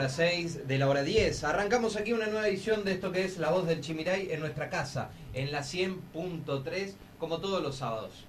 de la hora 10. Arrancamos aquí una nueva edición de esto que es La Voz del Chimiray en nuestra casa, en la 100.3, como todos los sábados.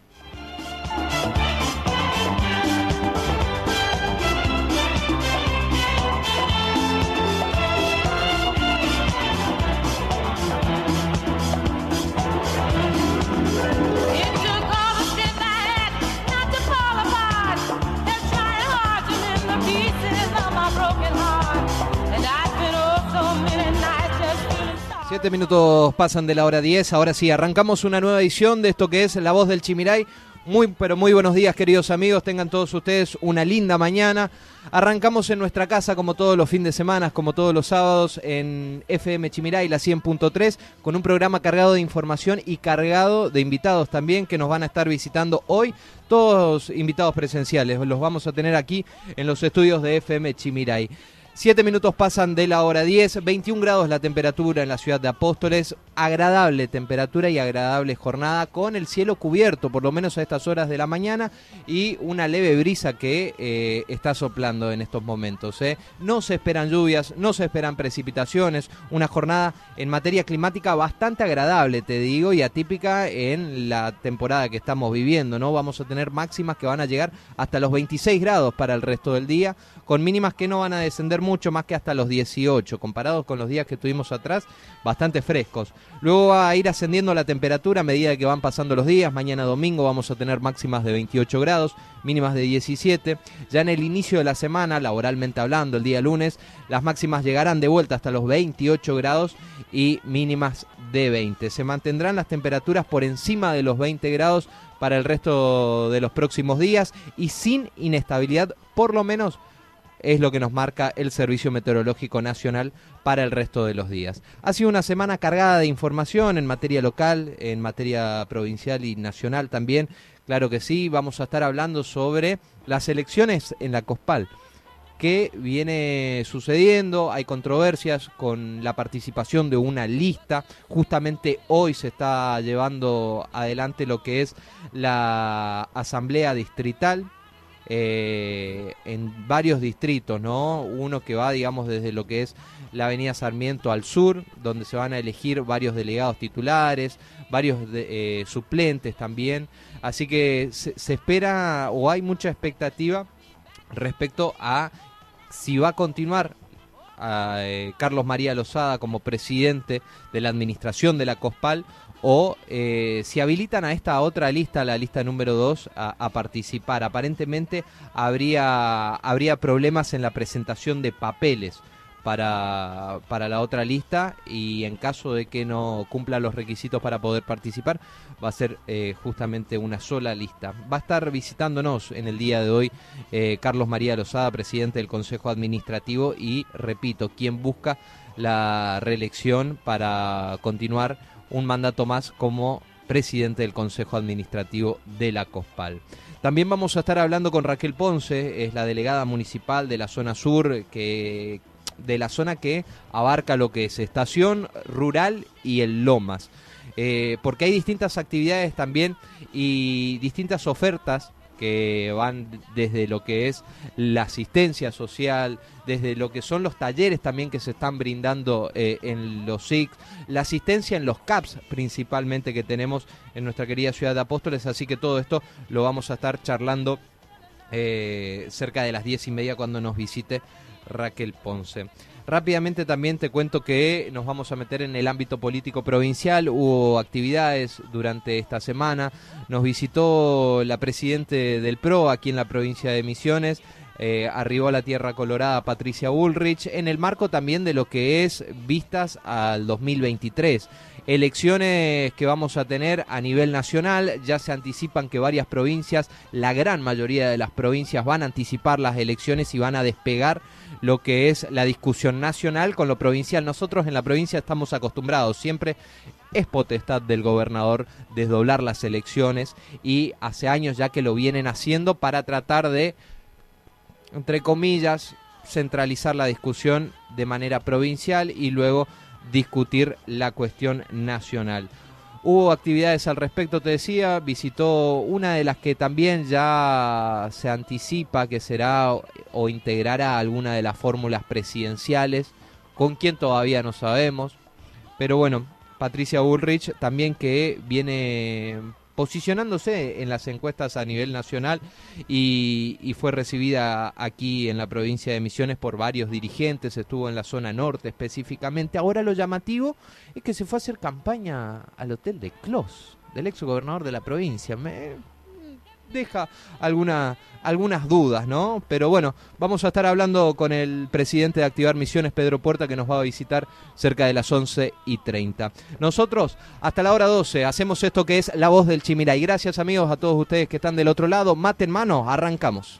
Siete minutos pasan de la hora 10. Ahora sí, arrancamos una nueva edición de esto que es La Voz del Chimiray. Muy, pero muy buenos días, queridos amigos. Tengan todos ustedes una linda mañana. Arrancamos en nuestra casa, como todos los fines de semana, como todos los sábados, en FM Chimiray, la 100.3, con un programa cargado de información y cargado de invitados también que nos van a estar visitando hoy. Todos invitados presenciales. Los vamos a tener aquí en los estudios de FM Chimiray. Siete minutos pasan de la hora 10, 21 grados la temperatura en la ciudad de Apóstoles, agradable temperatura y agradable jornada con el cielo cubierto, por lo menos a estas horas de la mañana, y una leve brisa que eh, está soplando en estos momentos. ¿eh? No se esperan lluvias, no se esperan precipitaciones, una jornada en materia climática bastante agradable, te digo, y atípica en la temporada que estamos viviendo. ¿no? Vamos a tener máximas que van a llegar hasta los 26 grados para el resto del día, con mínimas que no van a descender mucho más que hasta los 18, comparados con los días que tuvimos atrás, bastante frescos. Luego va a ir ascendiendo la temperatura a medida que van pasando los días. Mañana domingo vamos a tener máximas de 28 grados, mínimas de 17. Ya en el inicio de la semana, laboralmente hablando, el día lunes, las máximas llegarán de vuelta hasta los 28 grados y mínimas de 20. Se mantendrán las temperaturas por encima de los 20 grados para el resto de los próximos días y sin inestabilidad, por lo menos es lo que nos marca el Servicio Meteorológico Nacional para el resto de los días. Ha sido una semana cargada de información en materia local, en materia provincial y nacional también. Claro que sí, vamos a estar hablando sobre las elecciones en la COSPAL. ¿Qué viene sucediendo? Hay controversias con la participación de una lista. Justamente hoy se está llevando adelante lo que es la asamblea distrital eh, en varios distritos, ¿no? Uno que va, digamos, desde lo que es la Avenida Sarmiento al sur, donde se van a elegir varios delegados titulares, varios eh, suplentes también. Así que se, espera o hay mucha expectativa respecto a si va a continuar eh, Carlos María Lozada como presidente de la administración de la COSPAL o eh, si habilitan a esta otra lista, la lista número 2, a, participar. Aparentemente habría, habría problemas en la presentación de papeles para, para la otra lista y en caso de que no cumpla los requisitos para poder participar, va a ser eh, justamente una sola lista. Va a estar visitándonos en el día de hoy eh, Carlos María Lozada, presidente del Consejo Administrativo y, repito, quien busca la reelección para continuar un mandato más como presidente del Consejo Administrativo de la COSPAL. También vamos a estar hablando con Raquel Ponce, es la delegada municipal de la zona sur, que, de la zona que abarca lo que es estación rural y el Lomas. Eh, porque hay distintas actividades también y distintas ofertas que van desde lo que es la asistencia social, desde lo que son los talleres también que se están brindando eh, en los SIC, la asistencia en los CAPS principalmente que tenemos en nuestra querida ciudad de Apóstoles, así que todo esto lo vamos a estar charlando eh, cerca de las diez y media cuando nos visite Raquel Ponce. Rápidamente también te cuento que nos vamos a meter en el ámbito político provincial. Hubo actividades durante esta semana. Nos visitó la presidente del PRO aquí en la provincia de Misiones. Eh, arribó a la Tierra Colorada Patricia Bullrich en el marco también de lo que es vistas al 2023. Elecciones que vamos a tener a nivel nacional, ya se anticipan que varias provincias, la gran mayoría de las provincias van a anticipar las elecciones y van a despegar lo que es la discusión nacional con lo provincial. Nosotros en la provincia estamos acostumbrados, siempre es potestad del gobernador desdoblar las elecciones y hace años ya que lo vienen haciendo para tratar de, entre comillas, centralizar la discusión de manera provincial y luego discutir la cuestión nacional. Hubo actividades al respecto, te decía, visitó una de las que también ya se anticipa que será o integrará alguna de las fórmulas presidenciales, con quien todavía no sabemos. Pero bueno, Patricia Bullrich también que viene posicionándose en las encuestas a nivel nacional y, fue recibida aquí en la provincia de Misiones por varios dirigentes, estuvo en la zona norte específicamente. Ahora lo llamativo es que se fue a hacer campaña al hotel de Clos, del ex gobernador de la provincia. Me, deja alguna, algunas dudas, ¿no? Pero bueno, vamos a estar hablando con el presidente de Activar Misiones, Pedro Puerta, que nos va a visitar cerca de las 11 y 30. Nosotros, hasta la hora 12, hacemos esto que es La Voz del Chimiray. Gracias, amigos, a todos ustedes que están del otro lado. Mate en mano, arrancamos.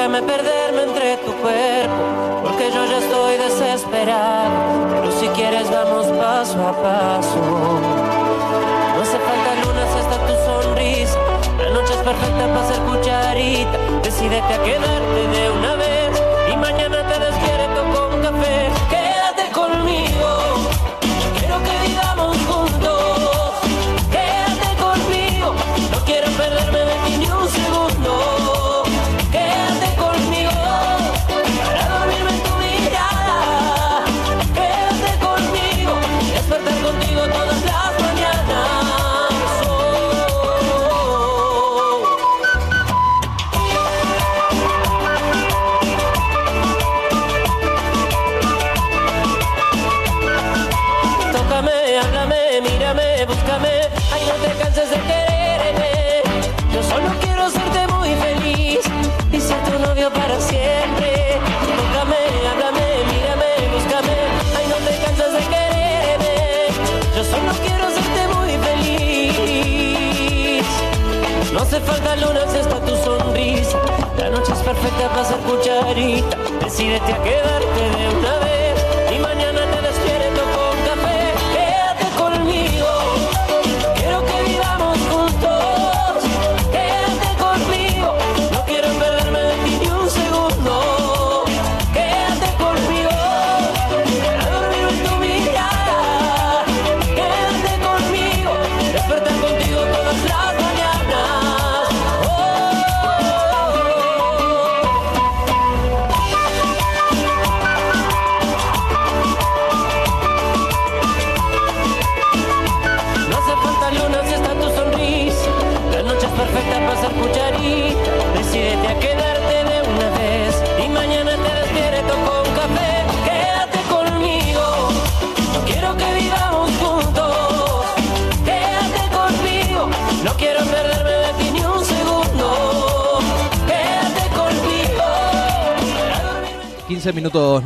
Déjame perderme entre tu cuerpo, porque yo ya estoy desesperado. Pero si quieres vamos paso a paso. No hace falta luna si está tu sonrisa. La noche es perfecta para ser cucharita. Decídete a quedarte de una vez y mañana cucharita. Decídete a quedarte de una vez. Y mañana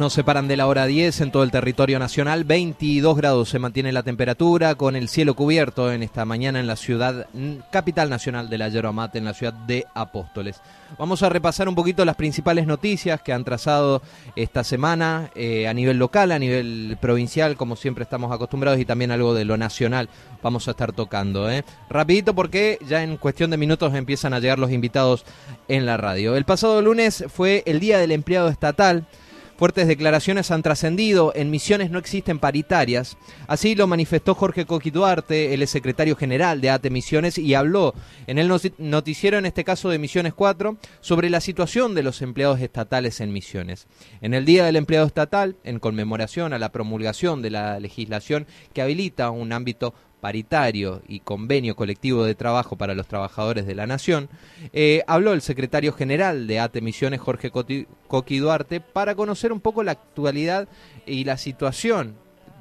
nos separan de la hora 10 en todo el territorio nacional. 22 grados se mantiene la temperatura con el cielo cubierto en esta mañana en la ciudad mm, capital nacional de la yerba mate, en la ciudad de Apóstoles. Vamos a repasar un poquito las principales noticias que han trazado esta semana eh, a nivel local, a nivel provincial, como siempre estamos acostumbrados, y también algo de lo nacional vamos a estar tocando. ¿eh? Rapidito porque ya en cuestión de minutos empiezan a llegar los invitados en la radio. El pasado lunes fue el Día del Empleado Estatal. Fuertes declaraciones han trascendido, en misiones no existen paritarias. Así lo manifestó Jorge Coqui Duarte, el secretario general de ATE Misiones, y habló en el noti- noticiero, en este caso de Misiones 4, sobre la situación de los empleados estatales en Misiones. En el Día del Empleado Estatal, en conmemoración a la promulgación de la legislación que habilita un ámbito paritario y convenio colectivo de trabajo para los trabajadores de la Nación, eh, habló el secretario general de ATE Misiones, Jorge Coqui Duarte, para conocer un poco la actualidad y la situación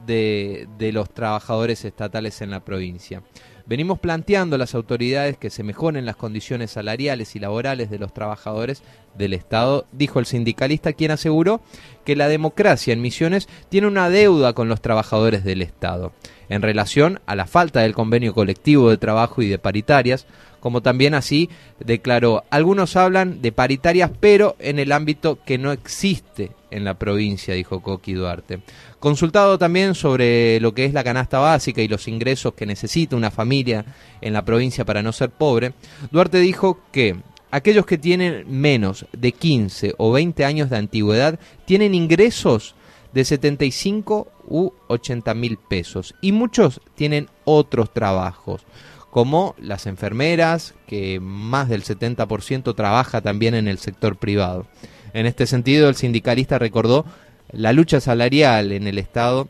de, de los trabajadores estatales en la provincia. Venimos planteando a las autoridades que se mejoren las condiciones salariales y laborales de los trabajadores del Estado, dijo el sindicalista, quien aseguró que la democracia en Misiones tiene una deuda con los trabajadores del Estado, en relación a la falta del convenio colectivo de trabajo y de paritarias, como también así declaró, algunos hablan de paritarias, pero en el ámbito que no existe en la provincia, dijo Coqui Duarte. Consultado también sobre lo que es la canasta básica y los ingresos que necesita una familia en la provincia para no ser pobre, Duarte dijo que aquellos que tienen menos de 15 o 20 años de antigüedad tienen ingresos de 75 u 80 mil pesos y muchos tienen otros trabajos como las enfermeras, que más del 70% trabaja también en el sector privado. En este sentido, el sindicalista recordó la lucha salarial en el Estado,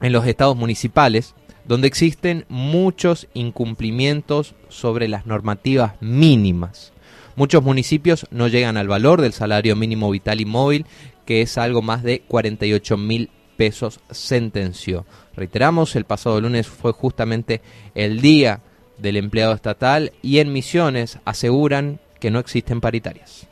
en los estados municipales, donde existen muchos incumplimientos sobre las normativas mínimas. Muchos municipios no llegan al valor del salario mínimo vital y móvil, que es algo más de 48 mil pesos, sentenció. Reiteramos, el pasado lunes fue justamente el día del empleado estatal y en Misiones aseguran que no existen paritarias.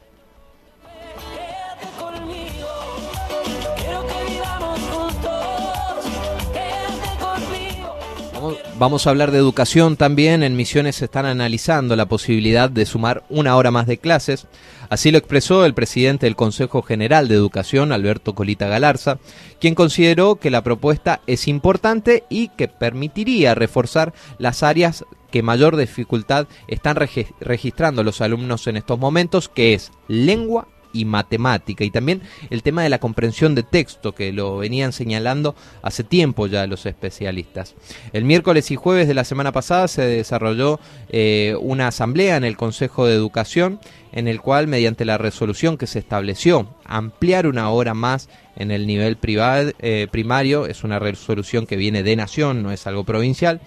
Vamos, a hablar de educación también. En Misiones se están analizando la posibilidad de sumar una hora más de clases. Así lo expresó el presidente del Consejo General de Educación, Alberto Colita Galarza, quien consideró que la propuesta es importante y que permitiría reforzar las áreas que mayor dificultad están regi- registrando los alumnos en estos momentos, que es lengua y matemática y también el tema de la comprensión de texto que lo venían señalando hace tiempo ya los especialistas. El miércoles y jueves de la semana pasada se desarrolló eh, una asamblea en el Consejo de Educación en el cual mediante la resolución que se estableció ampliar una hora más en el nivel privado, eh, primario, es una resolución que viene de nación, no es algo provincial.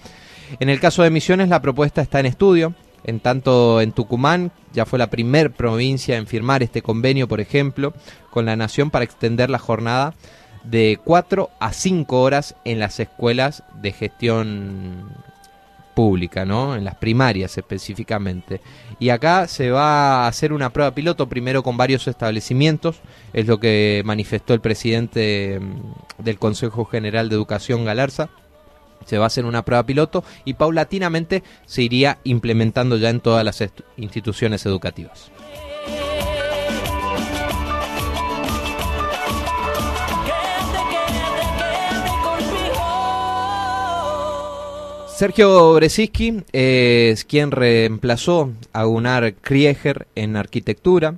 En el caso de Misiones la propuesta está en estudio, en tanto en Tucumán ya fue la primer provincia en firmar este convenio, por ejemplo, con la Nación para extender la jornada de 4 a 5 horas en las escuelas de gestión pública, ¿no? En las primarias específicamente. Y acá se va a hacer una prueba piloto primero con varios establecimientos, es lo que manifestó el presidente mm, del Consejo General de Educación Galarza se va a hacer una prueba piloto y paulatinamente se iría implementando ya en todas las instituciones educativas. Sergio Bresiski es quien reemplazó a Gunnar Krieger en arquitectura.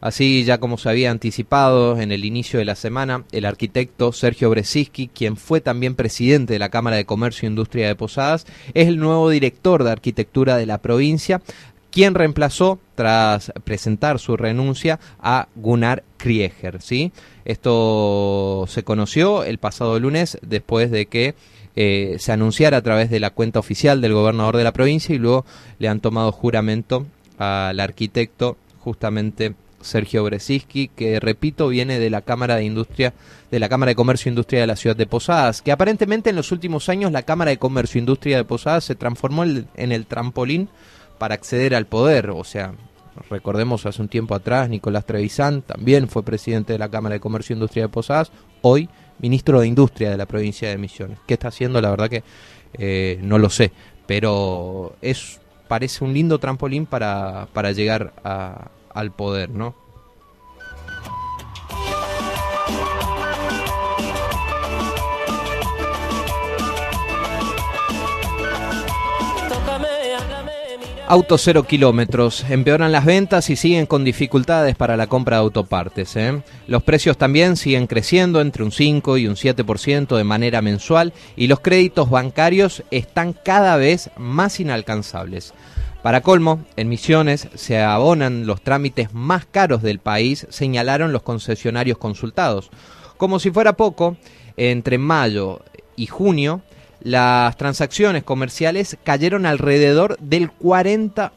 Así ya como se había anticipado en el inicio de la semana, el arquitecto Sergio Bresiski, quien fue también presidente de la Cámara de Comercio e Industria de Posadas, es el nuevo director de arquitectura de la provincia, quien reemplazó tras presentar su renuncia a Gunnar Krieger, ¿sí? Esto se conoció el pasado lunes después de que eh, se anunciara a través de la cuenta oficial del gobernador de la provincia y luego le han tomado juramento al arquitecto justamente Sergio Bresiski, que repito viene de la Cámara de Industria, de la Cámara de Comercio e Industria de la ciudad de Posadas, que aparentemente en los últimos años la Cámara de Comercio e Industria de Posadas se transformó en el trampolín para acceder al poder, o sea, recordemos hace un tiempo atrás Nicolás Trevisan también fue presidente de la Cámara de Comercio e Industria de Posadas, hoy ministro de Industria de la provincia de Misiones. ¿Qué está haciendo? La verdad que eh, no lo sé, pero es parece un lindo trampolín para, para llegar a, al poder, ¿no? Autos cero kilómetros, empeoran las ventas y siguen con dificultades para la compra de autopartes. ¿eh? Los precios también siguen creciendo entre un 5 y un 7% de manera mensual y los créditos bancarios están cada vez más inalcanzables. Para colmo, en Misiones se abonan los trámites más caros del país, señalaron los concesionarios consultados. Como si fuera poco, entre mayo y junio las transacciones comerciales cayeron alrededor del 40%,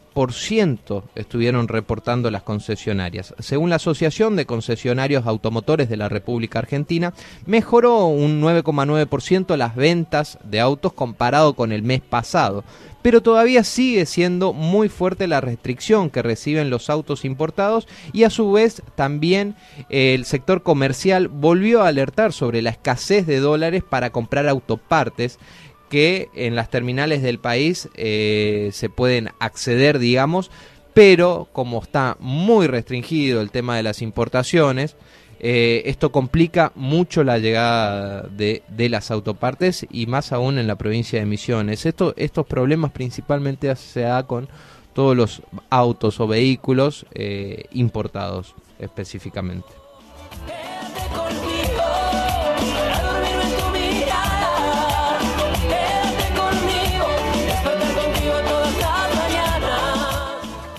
estuvieron reportando las concesionarias. Según la Asociación de Concesionarios Automotores de la República Argentina, mejoró un 9,9% las ventas de autos comparado con el mes pasado, pero todavía sigue siendo muy fuerte la restricción que reciben los autos importados y a su vez también el sector comercial volvió a alertar sobre la escasez de dólares para comprar autopartes que en las terminales del país eh, se pueden acceder, digamos, pero como está muy restringido el tema de las importaciones, eh, esto complica mucho la llegada de, las autopartes y más aún en la provincia de Misiones. Esto, estos problemas principalmente se da con todos los autos o vehículos eh, importados específicamente.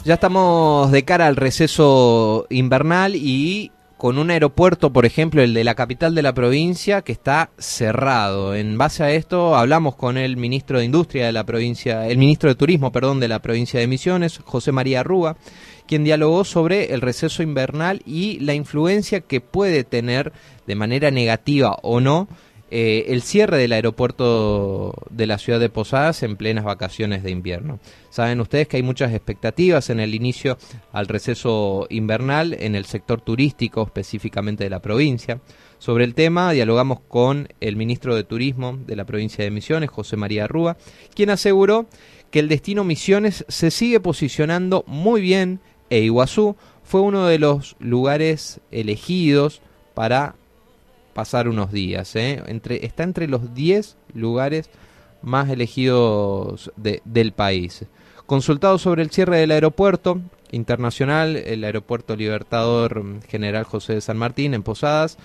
Ya estamos de cara al receso invernal y con un aeropuerto, por ejemplo, el de la capital de la provincia, que está cerrado. En base a esto, hablamos con el ministro de Industria de la provincia, el ministro de Turismo, perdón, de la provincia de Misiones, José María Rúa, quien dialogó sobre el receso invernal y la influencia que puede tener de manera negativa o no eh, el cierre del aeropuerto de la ciudad de Posadas en plenas vacaciones de invierno. Saben ustedes que hay muchas expectativas en el inicio al receso invernal en el sector turístico, específicamente de la provincia. Sobre el tema dialogamos con el ministro de Turismo de la provincia de Misiones, José María Rúa, quien aseguró que el destino Misiones se sigue posicionando muy bien e Iguazú fue uno de los lugares elegidos para pasar unos días. ¿eh? Entre, está entre los 10 lugares más elegidos del país. Consultado sobre el cierre del aeropuerto internacional, el aeropuerto Libertador General José de San Martín en Posadas,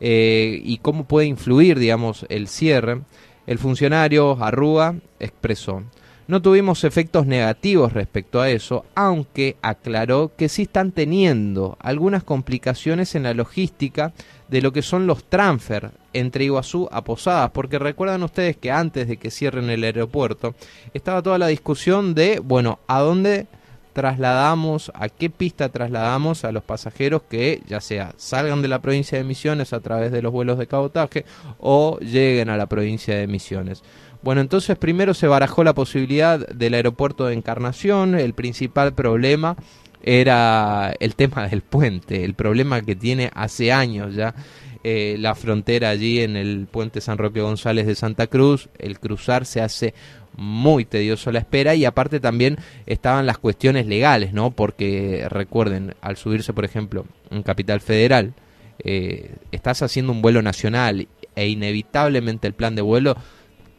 eh, y cómo puede influir, digamos, el cierre, el funcionario Arrúa expresó. No tuvimos efectos negativos respecto a eso, aunque aclaró que sí están teniendo algunas complicaciones en la logística de lo que son los transfer entre Iguazú a Posadas, porque recuerdan ustedes que antes de que cierren el aeropuerto estaba toda la discusión de, bueno, ¿a dónde trasladamos, a qué pista trasladamos a los pasajeros que ya sea salgan de la provincia de Misiones a través de los vuelos de cabotaje o lleguen a la provincia de Misiones? Bueno, entonces primero se barajó la posibilidad del aeropuerto de Encarnación, el principal problema era el tema del puente, el problema que tiene hace años ya eh, la frontera allí en el puente San Roque González de Santa Cruz, el cruzar se hace muy tedioso la espera y aparte también estaban las cuestiones legales, ¿no? Porque recuerden, al subirse, por ejemplo, en Capital Federal, eh, estás haciendo un vuelo nacional e inevitablemente el plan de vuelo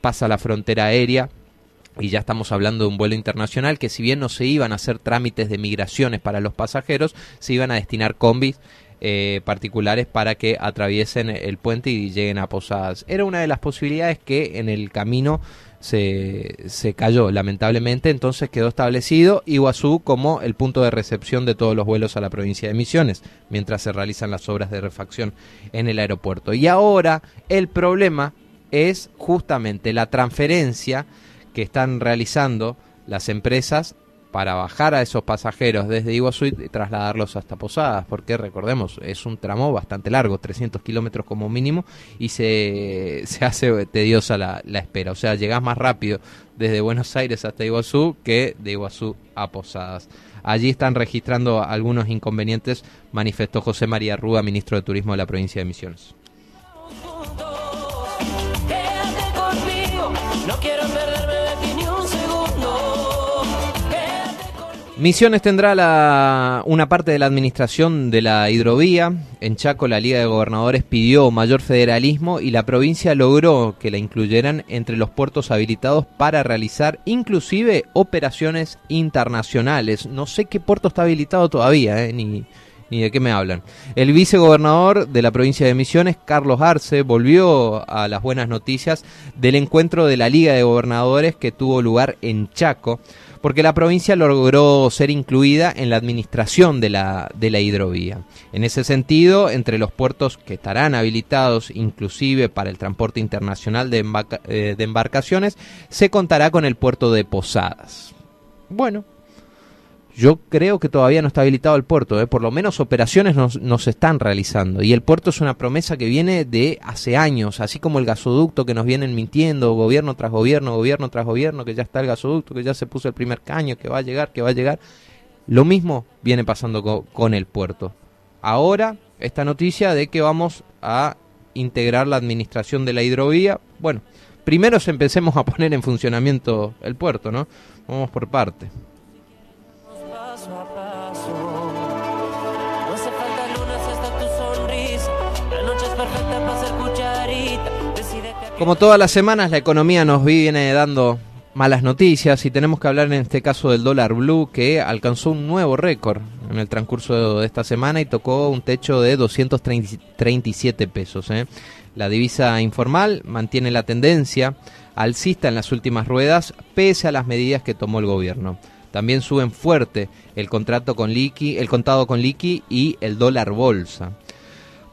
pasa la frontera aérea y ya estamos hablando de un vuelo internacional que si bien no se iban a hacer trámites de migraciones para los pasajeros, se iban a destinar combis eh, particulares para que atraviesen el puente y lleguen a Posadas. Era una de las posibilidades que en el camino se, se cayó, lamentablemente, entonces quedó establecido Iguazú como el punto de recepción de todos los vuelos a la provincia de Misiones, mientras se realizan las obras de refacción en el aeropuerto. Y ahora el problema es justamente la transferencia que están realizando las empresas para bajar a esos pasajeros desde Iguazú y trasladarlos hasta Posadas, porque recordemos, es un tramo bastante largo, 300 kilómetros como mínimo, y se, se hace tediosa la, la espera. O sea, llegás más rápido desde Buenos Aires hasta Iguazú que de Iguazú a Posadas. Allí están registrando algunos inconvenientes, manifestó José María Rúa, ministro de Turismo de la provincia de Misiones. Misiones tendrá la- una parte de la administración de la hidrovía. En Chaco, la Liga de Gobernadores pidió mayor federalismo y la provincia logró que la incluyeran entre los puertos habilitados para realizar inclusive operaciones internacionales. No sé qué puerto está habilitado todavía, eh, ni, ni de qué me hablan. El vicegobernador de la provincia de Misiones, Carlos Arce, volvió a las buenas noticias del encuentro de la Liga de Gobernadores que tuvo lugar en Chaco, porque la provincia logró ser incluida en la administración de la, de la hidrovía. En ese sentido, entre los puertos que estarán habilitados inclusive para el transporte internacional de, embarca- eh, de embarcaciones, se contará con el puerto de Posadas. Bueno, yo creo que todavía no está habilitado el puerto, ¿eh? por lo menos operaciones nos, nos están realizando. Y el puerto es una promesa que viene de hace años, así como el gasoducto que nos vienen mintiendo, gobierno tras gobierno, gobierno tras gobierno, que ya está el gasoducto, que ya se puso el primer caño, que va a llegar, que va a llegar. Lo mismo viene pasando co- con el puerto. Ahora, esta noticia de que vamos a integrar la administración de la hidrovía, bueno, primero empecemos a poner en funcionamiento el puerto, ¿no? Vamos por parte. Como todas las semanas, la economía nos viene dando malas noticias y tenemos que hablar en este caso del dólar blue que alcanzó un nuevo récord en el transcurso de esta semana y tocó un techo de 237 pesos. ¿eh? La divisa informal mantiene la tendencia alcista en las últimas ruedas pese a las medidas que tomó el gobierno. También suben fuerte el contrato con liqui, el contado con liqui y el dólar bolsa.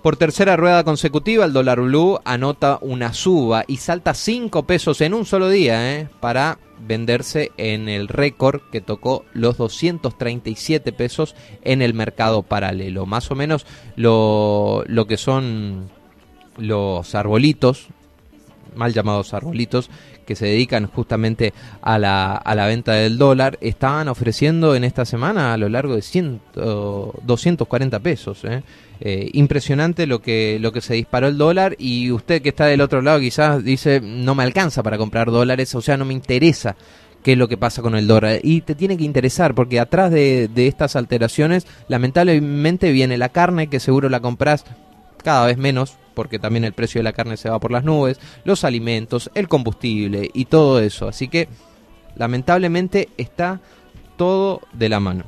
Por tercera rueda consecutiva, el dólar blue anota una suba y salta 5 pesos en un solo día ¿eh? para venderse en el récord que tocó los 237 pesos en el mercado paralelo. Más o menos lo, lo que son los arbolitos, mal llamados arbolitos, que se dedican justamente a la, a la venta del dólar, estaban ofreciendo en esta semana a lo largo de 100, 240 pesos. ¿eh? Eh, impresionante lo que, lo que se disparó el dólar y usted que está del otro lado quizás dice no me alcanza para comprar dólares, o sea, no me interesa qué es lo que pasa con el dólar. Y te tiene que interesar, porque atrás de, de estas alteraciones, lamentablemente viene la carne, que seguro la compras cada vez menos, porque también el precio de la carne se va por las nubes, los alimentos, el combustible y todo eso. Así que, lamentablemente, está todo de la mano.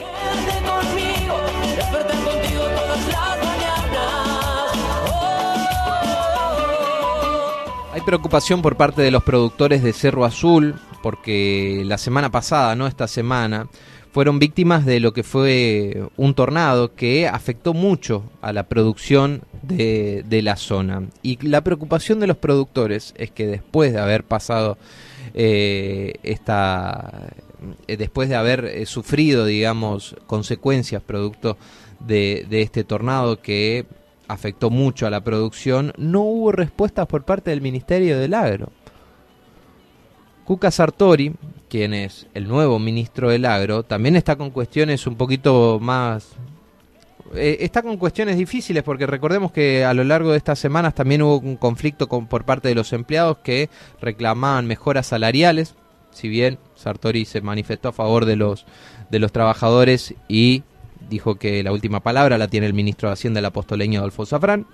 Oh, Hay preocupación por parte de los productores de Cerro Azul, porque la semana pasada, no esta semana, fueron víctimas de lo que fue un tornado que afectó mucho a la producción de, de la zona. Y la preocupación de los productores es que después de haber pasado eh, esta eh, después de haber eh, sufrido digamos consecuencias producto de, de este tornado que afectó mucho a la producción, no hubo respuestas por parte del Ministerio del Agro. Cuca Sartori, quien es el nuevo ministro del Agro, también está con cuestiones un poquito más... eh, está con cuestiones difíciles porque recordemos que a lo largo de estas semanas también hubo un conflicto con, por parte de los empleados que reclamaban mejoras salariales, si bien Sartori se manifestó a favor de los, de los trabajadores y dijo que la última palabra la tiene el ministro de Hacienda, el apostoleño Adolfo Zafrán.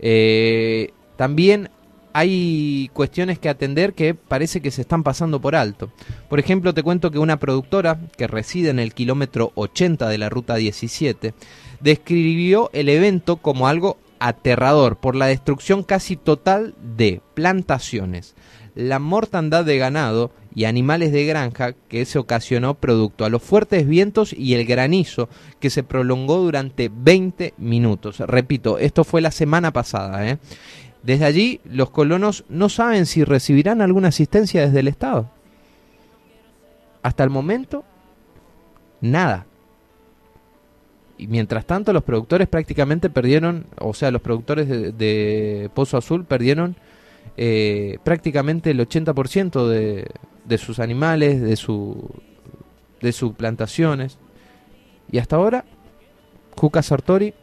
Eh, también hay cuestiones que atender que parece que se están pasando por alto. Por ejemplo, te cuento que una productora que reside en el kilómetro 80 de la ruta 17 describió el evento como algo aterrador por la destrucción casi total de plantaciones, la mortandad de ganado y animales de granja que se ocasionó producto a los fuertes vientos y el granizo que se prolongó durante 20 minutos. Repito, esto fue la semana pasada. ¿eh? Desde allí, los colonos no saben si recibirán alguna asistencia desde el Estado. Hasta el momento, nada. Y mientras tanto los productores prácticamente perdieron, o sea, los productores de, Pozo Azul perdieron eh, prácticamente el 80% de, de sus animales, de, su, de sus plantaciones. Y hasta ahora, Juca Sartori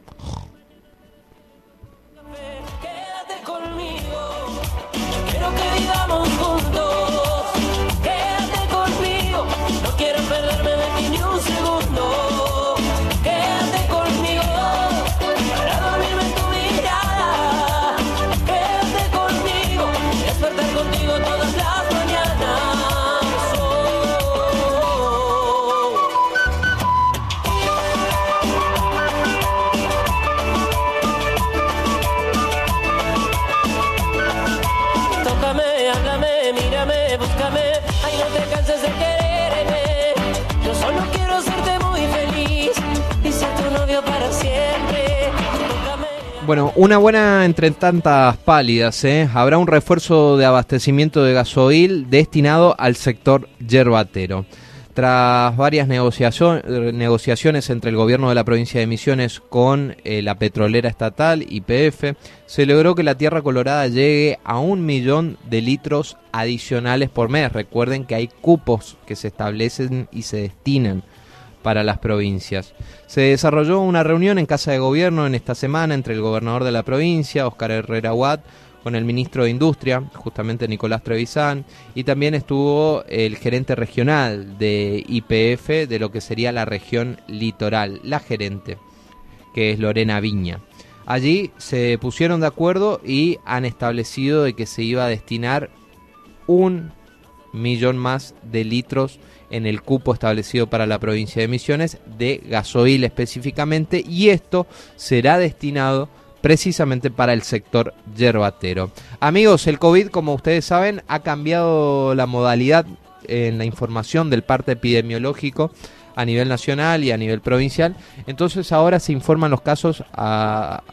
Bueno, una buena entre tantas pálidas. ¿eh? Habrá un refuerzo de abastecimiento de gasoil destinado al sector yerbatero. Tras varias negociaciones entre el gobierno de la provincia de Misiones con eh, la petrolera estatal YPF, se logró que la Tierra Colorada llegue a un millón de litros adicionales por mes. Recuerden que hay cupos que se establecen y se destinan para las provincias. Se desarrolló una reunión en Casa de Gobierno en esta semana entre el gobernador de la provincia, Oscar Herrera Watt, con el ministro de Industria, justamente Nicolás Trevisan, y también estuvo el gerente regional de IPF de lo que sería la región litoral, la gerente, que es Lorena Viña. Allí se pusieron de acuerdo y han establecido de que se iba a destinar un millón más de litros en el cupo establecido para la provincia de Misiones de gasoil específicamente y esto será destinado precisamente para el sector yerbatero. Amigos, el COVID, como ustedes saben, ha cambiado la modalidad en la información del parte epidemiológico a nivel nacional y a nivel provincial. Entonces ahora se informan los casos a,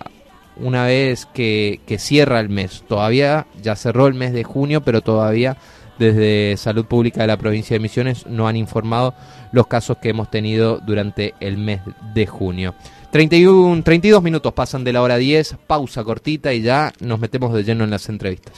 una vez que, que cierra el mes. Todavía ya cerró el mes de junio, pero todavía desde Salud Pública de la provincia de Misiones no han informado los casos que hemos tenido durante el mes de junio. 31, 32 minutos pasan de la hora 10, pausa cortita y ya nos metemos de lleno en las entrevistas.